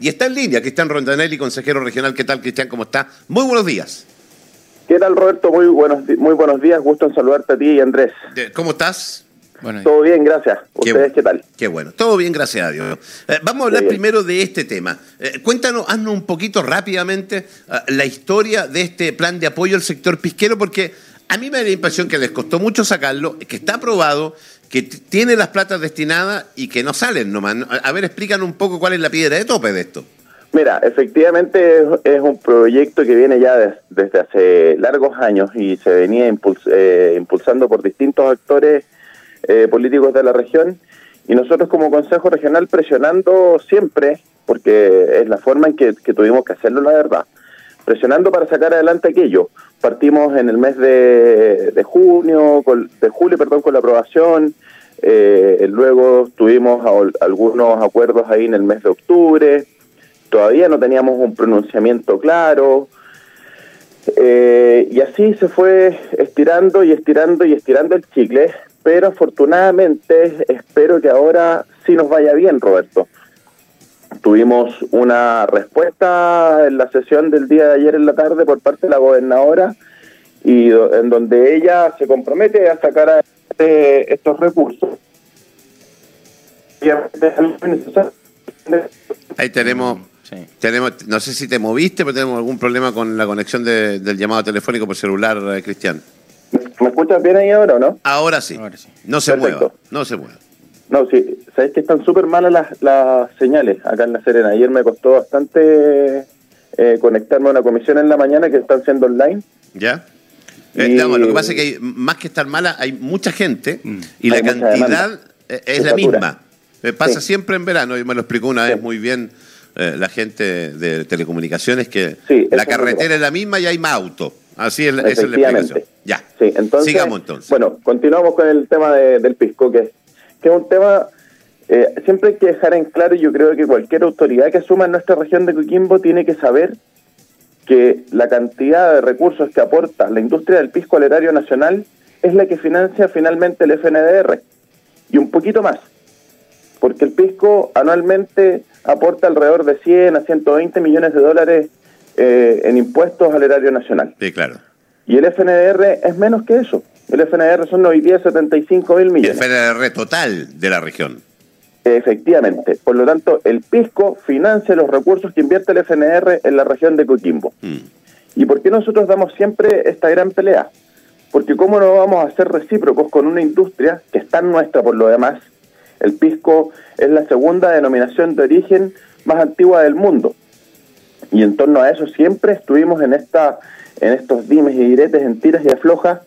Y está en línea Cristian Rondanelli, consejero regional. ¿Qué tal, Cristian? ¿Cómo está? Muy buenos días. ¿Qué tal, Roberto? Muy buenos, muy buenos días. Gusto en saludarte a ti y Andrés. ¿Cómo estás? Bueno, Todo bien, gracias. ¿Ustedes qué, tal? Qué bueno. Todo bien, gracias a Dios. Eh, vamos a hablar primero de este tema. Eh, cuéntanos, haznos un poquito rápidamente eh, la historia de este plan de apoyo al sector pisquero, porque a mí me da la impresión que les costó mucho sacarlo, que está aprobado, que tiene las platas destinadas y que no salen nomás. A ver, explícanos un poco cuál es la piedra de tope de esto. Mira, efectivamente es, un proyecto que viene ya desde hace largos años y se venía eh, impulsando por distintos actores eh, políticos de la región y nosotros como Consejo Regional presionando siempre, porque es la forma en que tuvimos que hacerlo, la verdad, presionando para sacar adelante aquello. Partimos en el mes de, junio, de julio, perdón, con la aprobación. Eh, luego tuvimos algunos acuerdos ahí en el mes de octubre. Todavía no teníamos un pronunciamiento claro. Eh, y así se fue estirando y estirando y estirando el chicle. Pero afortunadamente espero que ahora sí nos vaya bien, Roberto Tuvimos una respuesta en la sesión del día de ayer en la tarde por parte de la gobernadora y en donde ella se compromete a sacar a estos recursos. Ahí tenemos, tenemos, no sé si te moviste, pero tenemos algún problema con la conexión del llamado telefónico por celular, eh, Cristian. ¿Me escuchas bien ahí ahora o no? Ahora sí. No se mueva, no se mueva. No, sí, sabes que están súper malas las, las señales acá en La Serena. Ayer me costó bastante eh, conectarme a una comisión en la mañana que están siendo online. ¿Ya? Eh, lo que pasa es que más que estar mala, hay mucha gente mm. y la cantidad eh, es la misma. pasa siempre en verano, y me lo explicó una vez muy bien la gente de telecomunicaciones, que la carretera es, la misma y hay más autos. Así es, esa es la explicación. Ya. entonces, Sigamos entonces. Bueno, continuamos con el tema del pisco, que que es un tema, eh, siempre hay que dejar en claro, y yo creo que cualquier autoridad que asuma en nuestra región de Coquimbo tiene que saber que la cantidad de recursos que aporta la industria del pisco al erario nacional es la que financia finalmente el FNDR, y un poquito más, porque el pisco anualmente aporta alrededor de 100 a 120 millones de dólares eh, en impuestos al erario nacional. Sí, claro. Y el FNDR es menos que eso. El FNR son hoy día 75 mil millones. El FNR total de la región. Efectivamente. Por lo tanto, el PISCO financia los recursos que invierte el FNR en la región de Coquimbo. Mm. ¿Y por qué nosotros damos siempre esta gran pelea? Porque cómo no vamos a ser recíprocos con una industria que está nuestra por lo demás. El pisco es la segunda denominación de origen más antigua del mundo. Y en torno a eso siempre estuvimos en esta en estos dimes y diretes, en tiras y aflojas,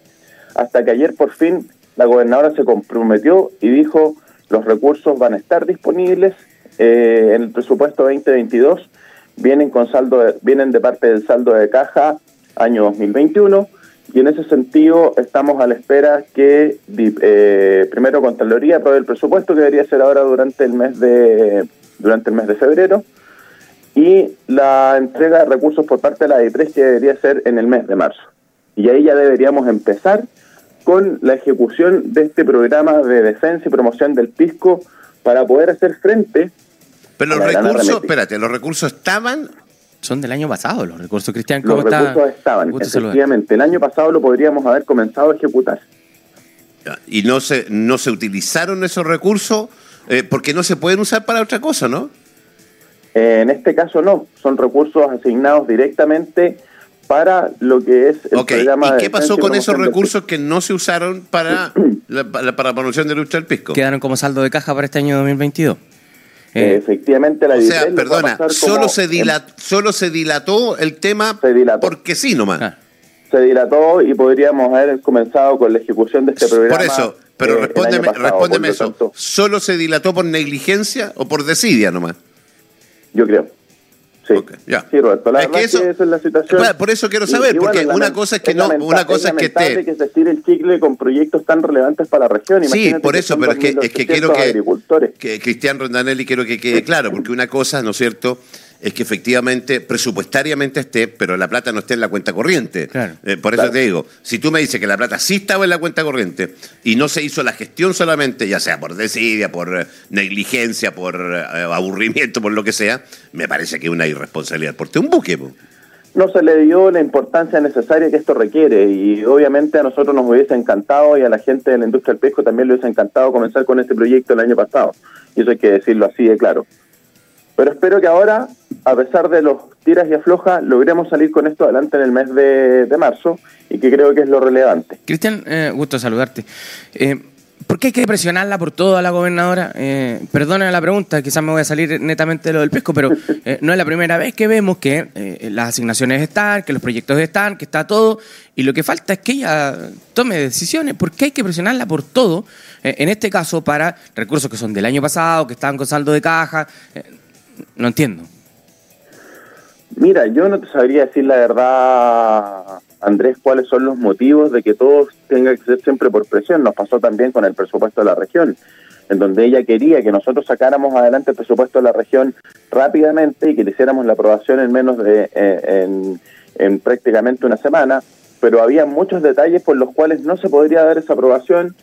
hasta que ayer por fin la gobernadora se comprometió y dijo los recursos van a estar disponibles eh, en el presupuesto 2022, vienen con saldo vienen de parte del saldo de caja año 2021 y en ese sentido estamos a la espera que eh, primero Contraloría apruebe el presupuesto que debería ser ahora durante el mes de durante el mes de febrero y la entrega de recursos por parte de la DIPRES que debería ser en el mes de marzo. Y ahí ya deberíamos empezar con la ejecución de este programa de defensa y promoción del pisco para poder hacer frente. Pero los recursos, espérate, los recursos estaban. Son del año pasado los recursos, Cristian. los recursos estaban, efectivamente. El año pasado lo podríamos haber comenzado a ejecutar. Y no se, no se utilizaron esos recursos eh, porque no se pueden usar para otra cosa, ¿no? Eh, en este caso no, son recursos asignados directamente para lo que es el programa ¿Y qué pasó con esos recursos que no se usaron para la, para promoción de lucha del pisco? Quedaron como saldo de caja para este año 2022. Eh, Efectivamente, la O sea, perdona, solo se, dilató, solo se dilató el tema porque sí nomás. Ah. Se dilató y podríamos haber comenzado con la ejecución de este programa. Por eso, pero eh, respóndeme, respóndeme eso. ¿Solo se dilató por negligencia o por desidia nomás? Yo creo. Sí, sí Roberto. La es que eso, es la situación. Por eso quiero saber, porque una cosa es que no, una cosa es, que esté. que se estire el chicle con proyectos tan relevantes para la región. sí, por eso, pero es que, es que quiero que, que Cristian Rondanelli quiero que quede claro, porque una cosa, ¿no es cierto?, es que efectivamente, presupuestariamente esté, pero la plata no esté en la cuenta corriente. Claro. Eh, por eso te digo, si tú me dices que la plata sí estaba en la cuenta corriente y no se hizo la gestión solamente, ya sea por desidia, por eh, negligencia, por eh, aburrimiento, por lo que sea, me parece que es una irresponsabilidad. Porque un buque, po. no se le dio la importancia necesaria que esto requiere y obviamente a nosotros nos hubiese encantado y a la gente de la industria del pesco también le hubiese encantado comenzar con este proyecto el año pasado y eso hay que decirlo así de claro. Pero espero que ahora, a pesar de los tiras y aflojas, logremos salir con esto adelante en el mes de, marzo y que creo que es lo relevante. Cristian, eh, gusto saludarte. Eh, ¿Por qué hay que presionarla por todo a la gobernadora? Eh, perdona la pregunta, quizás me voy a salir netamente de lo del pesco, pero eh, no es la primera vez que vemos que eh, las asignaciones están, que los proyectos están, que está todo, y lo que falta es que ella tome decisiones. ¿Por qué hay que presionarla por todo? Eh, en este caso, para recursos que son del año pasado, que estaban con saldo de caja. No entiendo. Mira, yo no te sabría decir la verdad, Andrés, cuáles son los motivos de que todo tenga que ser siempre por presión. Nos pasó también con el presupuesto de la región, en donde ella quería que nosotros sacáramos adelante el presupuesto de la región rápidamente y que le hiciéramos la aprobación en menos de eh, en, en prácticamente una semana, pero había muchos detalles por los cuales no se podría dar esa aprobación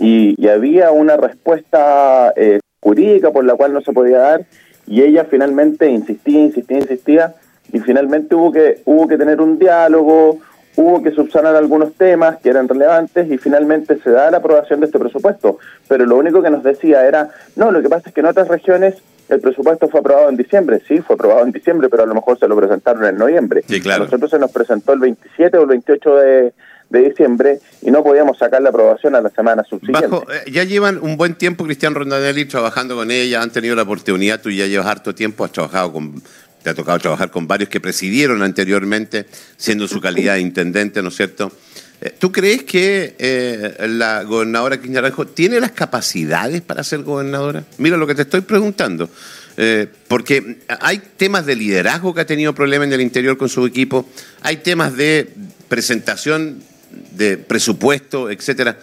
y, y había una respuesta eh, jurídica por la cual no se podía dar y ella finalmente insistía, insistía, insistía y finalmente hubo que hubo que tener un diálogo, hubo que subsanar algunos temas que eran relevantes y finalmente se da la aprobación de este presupuesto. Pero lo único que nos decía era, no, lo que pasa es que en otras regiones el presupuesto fue aprobado en diciembre, sí, fue aprobado en diciembre, pero a lo mejor se lo presentaron en noviembre. Sí, claro. A nosotros se nos presentó el 27 o el 28 de, de diciembre y no podíamos sacar la aprobación a la semana subsiguiente. Bajo, eh, ya llevan un buen tiempo Cristian Rondanelli trabajando con ella, han tenido la oportunidad, tú ya llevas harto tiempo, has trabajado con, te ha tocado trabajar con varios que presidieron anteriormente, siendo su calidad de intendente, ¿no es cierto? Eh, ¿Tú crees que eh, la gobernadora Quiñaranjo tiene las capacidades para ser gobernadora? Mira lo que te estoy preguntando. Eh, porque hay temas de liderazgo que ha tenido problemas en el interior con su equipo, hay temas de presentación de presupuesto, etcétera.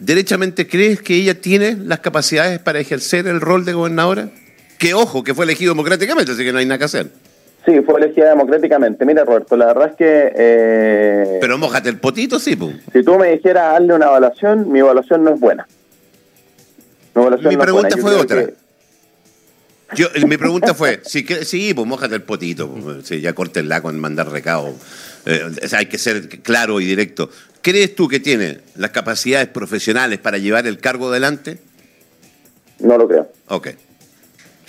¿Derechamente crees que ella tiene las capacidades para ejercer el rol de gobernadora? Que ojo, que fue elegido democráticamente, así que no hay nada que hacer. Sí, fue elegida democráticamente. Mira, Roberto, la verdad es que... eh, Pero mojate el potito, sí, pum. Si tú me dijeras darle una evaluación, mi evaluación no es buena. Mi, evaluación Mi no pregunta fue otra. que- Yo, eh, mi pregunta fue, si sí, pues mojate el potito, pues, sí, ya córtenla con mandar recado. Eh, o sea, hay que ser claro y directo. ¿Crees tú que tiene las capacidades profesionales para llevar el cargo adelante? No lo creo. Ok.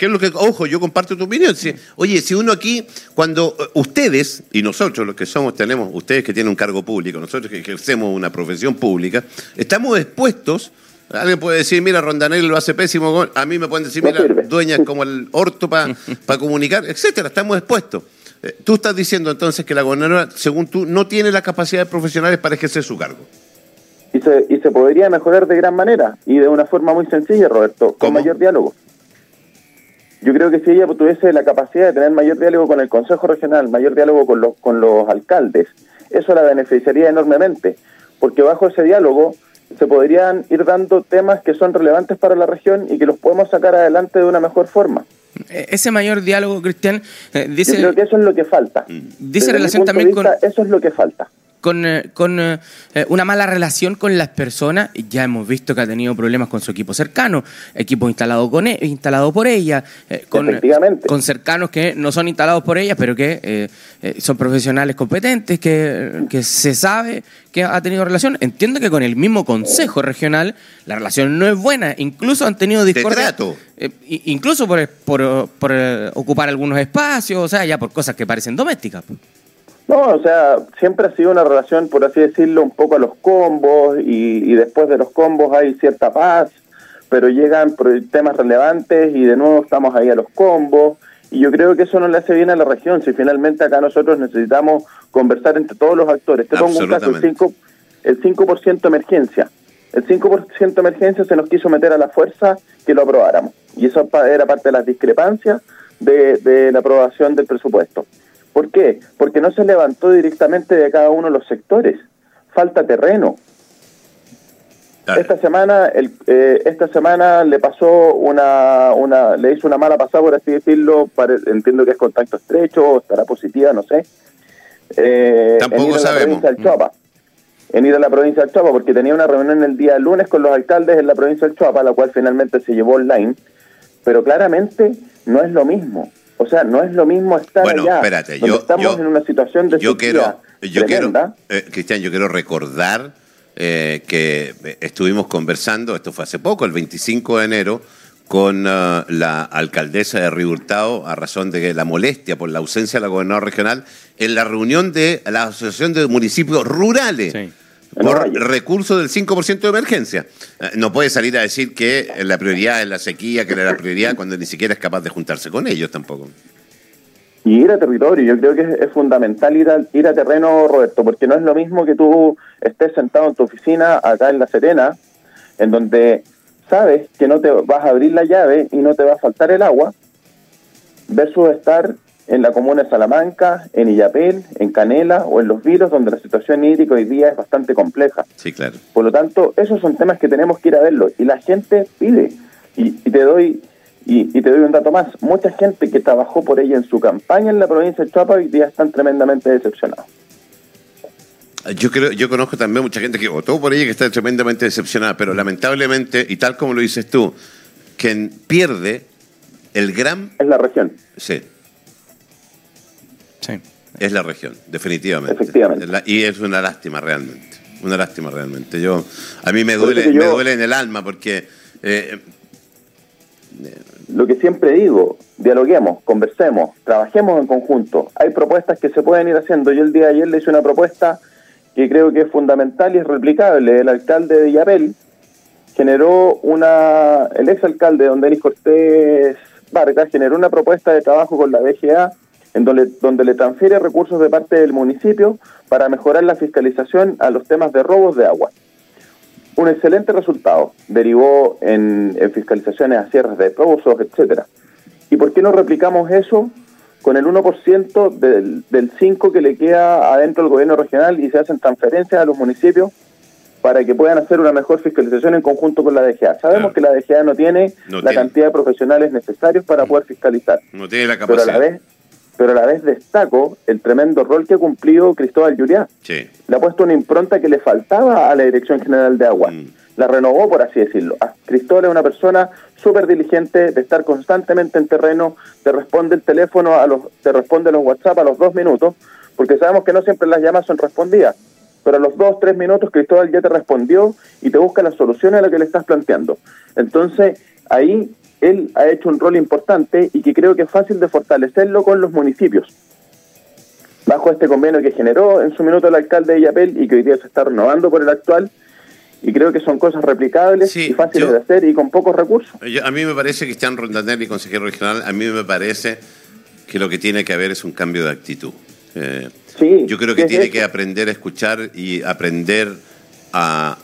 ¿Qué es lo que, ojo, yo comparto tu opinión. Si- oye, si uno aquí, cuando eh, ustedes y nosotros, los que somos, tenemos, ustedes que tienen un cargo público, nosotros que ejercemos una profesión pública, estamos expuestos. Alguien puede decir, mira, Rondanelli lo hace pésimo. A mí me pueden decir, mira, dueñas como el orto para comunicar, etcétera. Estamos expuestos. Eh, Tú estás diciendo entonces que la gobernadora, según tú, no tiene las capacidades profesionales para ejercer su cargo. Y se, y se podría mejorar de gran manera y de una forma muy sencilla, Roberto, con ¿Cómo? mayor diálogo. Yo creo que si ella tuviese la capacidad de tener mayor diálogo con el Consejo Regional, mayor diálogo con los, con los alcaldes, eso la beneficiaría enormemente, porque bajo ese diálogo se podrían ir dando temas que son relevantes para la región y que los podemos sacar adelante de una mejor forma. Eh, Ese mayor diálogo, Cristian, eh, Yo dice... creo que eso es lo que falta. Dice Desde relación también con- Eso es lo que falta. Con, eh, con eh, eh, una mala relación con las personas. Ya hemos visto que ha tenido problemas con su equipo cercano, equipo instalado, con e- instalado por ella, eh, con, Efectivamente. con cercanos que no son instalados por ella, pero que eh, eh, son profesionales competentes, que, que se sabe que ha tenido relación. Entiendo que con el mismo Consejo Regional la relación no es buena, incluso han tenido discordia. eh, incluso por, por, por, eh, ocupar algunos espacios, o sea, ya por cosas que parecen domésticas. No, o sea, siempre ha sido una relación, por así decirlo, un poco a los combos y, y después de los combos hay cierta paz, pero llegan temas relevantes y de nuevo estamos ahí a los combos y yo creo que eso no le hace bien a la región, si finalmente acá nosotros necesitamos conversar entre todos los actores. Te pongo un caso, el 5%, el 5% emergencia. El 5% emergencia se nos quiso meter a la fuerza que lo aprobáramos y eso era parte de las discrepancias de, de la aprobación del presupuesto. ¿Por qué? Porque no se levantó directamente de cada uno de los sectores. Falta terreno. Esta semana, el, eh, esta semana le pasó una, una, le hizo una mala pasada, por así decirlo, entiendo que es contacto estrecho, estará positiva, no sé. Eh, Tampoco sabemos. del en ir a la provincia del Chuapa, porque tenía una reunión el día lunes con los alcaldes en la provincia del Chuapa, la cual finalmente se llevó online, pero claramente no es lo mismo. O sea, no es lo mismo estar bueno, allá, espérate, yo, estamos en una situación de yo quiero, yo quiero, eh, Cristian, yo quiero recordar eh, que estuvimos conversando, esto fue hace poco, el 25 de enero, con uh, la alcaldesa de Río Hurtado a razón de la molestia por la ausencia de la gobernadora regional en la reunión de la Asociación de Municipios Rurales. Por recursos del 5% de emergencia. Eh, no puede salir a decir que la prioridad es la sequía, que era la prioridad, cuando ni siquiera es capaz de juntarse con ellos tampoco. Y ir a territorio, yo creo que es, fundamental ir a, ir a terreno, Roberto, porque no es lo mismo que tú estés sentado en tu oficina acá en La Serena, en donde sabes que no te vas a abrir la llave y no te va a faltar el agua, versus estar en la comuna de Salamanca, en Illapel, en Canela o en Los Vilos, donde la situación hídrica hoy día es bastante compleja. Sí, claro. Por lo tanto, esos son temas que tenemos que ir a verlo y la gente pide. Y, te doy y, te doy un dato más. Mucha gente que trabajó por ella en su campaña en la provincia de Chuapa hoy día están tremendamente decepcionados. Yo creo, yo conozco también mucha gente que votó por ella que está tremendamente decepcionada, pero lamentablemente, y tal como lo dices tú, quien pierde el gran... Es la región. Sí. Sí. Es la región, definitivamente. Efectivamente. y es una lástima realmente. Una lástima realmente. Yo, a mí me duele, me duele en el alma porque... Eh, lo que siempre digo, dialoguemos, conversemos, trabajemos en conjunto. Hay propuestas que se pueden ir haciendo. Yo el día de ayer le hice una propuesta que creo que es fundamental y es replicable. El alcalde de Villapel generó una, el exalcalde don Denis Cortés Vargas generó una propuesta de trabajo con la DGA en donde, donde le transfiere recursos de parte del municipio para mejorar la fiscalización a los temas de robos de agua. Un excelente resultado, derivó en, en fiscalizaciones a cierres de pozos, etcétera. ¿Y por qué no replicamos eso con el 1% del, del 5% que le queda adentro del gobierno regional y se hacen transferencias a los municipios para que puedan hacer una mejor fiscalización en conjunto con la DGA. Sabemos que la DGA no tiene la cantidad de profesionales necesarios para poder fiscalizar. No tiene la capacidad. Pero a la vez, pero a la vez destaco el tremendo rol que ha cumplido Cristóbal Lluriá. Sí. Le ha puesto una impronta que le faltaba a la Dirección General de Agua. Mm. La renovó, por así decirlo. Ah, Cristóbal es una persona súper diligente, de estar constantemente en terreno, te responde el teléfono, a los, te responde los WhatsApp a los dos minutos, porque sabemos que no siempre las llamadas son respondidas, pero a los dos, tres minutos Cristóbal ya te respondió y te busca las soluciones a lo que le estás planteando. Entonces, ahí él ha hecho un rol importante y que creo que es fácil de fortalecerlo con los municipios. Bajo este convenio que generó en su minuto el alcalde de Yapel y que hoy día se está renovando por el actual, y creo que son cosas replicables y fáciles de hacer y con pocos recursos. a mí me parece, Cristian Rondanelli, consejero regional, a mí me parece que lo que tiene que haber es un cambio de actitud. Eh, yo creo que tiene que aprender a escuchar y aprender a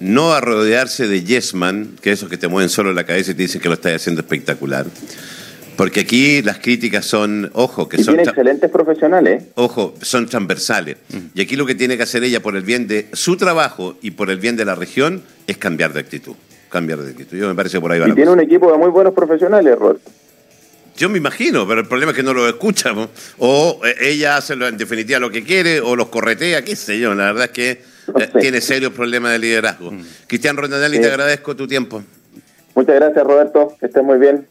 no a rodearse de yesman, que esos que te mueven solo la cabeza y te dicen que lo estás haciendo espectacular. Porque aquí las críticas son, ojo, que son... Tiene excelentes profesionales. Ojo, son transversales. Mm. Y aquí lo que tiene que hacer ella por el bien de su trabajo y por el bien de la región es cambiar de actitud. Cambiar de actitud. Yo me parece por ahí va Y tiene un equipo de muy buenos profesionales, Rod. Yo me imagino, pero el problema es que no lo escucha. O eh, ella hace en definitiva lo que quiere, o los corretea, qué sé yo. La verdad es que eh, tiene serios problemas de liderazgo. Mm. Cristian Rondanelli, te agradezco tu tiempo. Muchas gracias, Roberto. Que estés muy bien.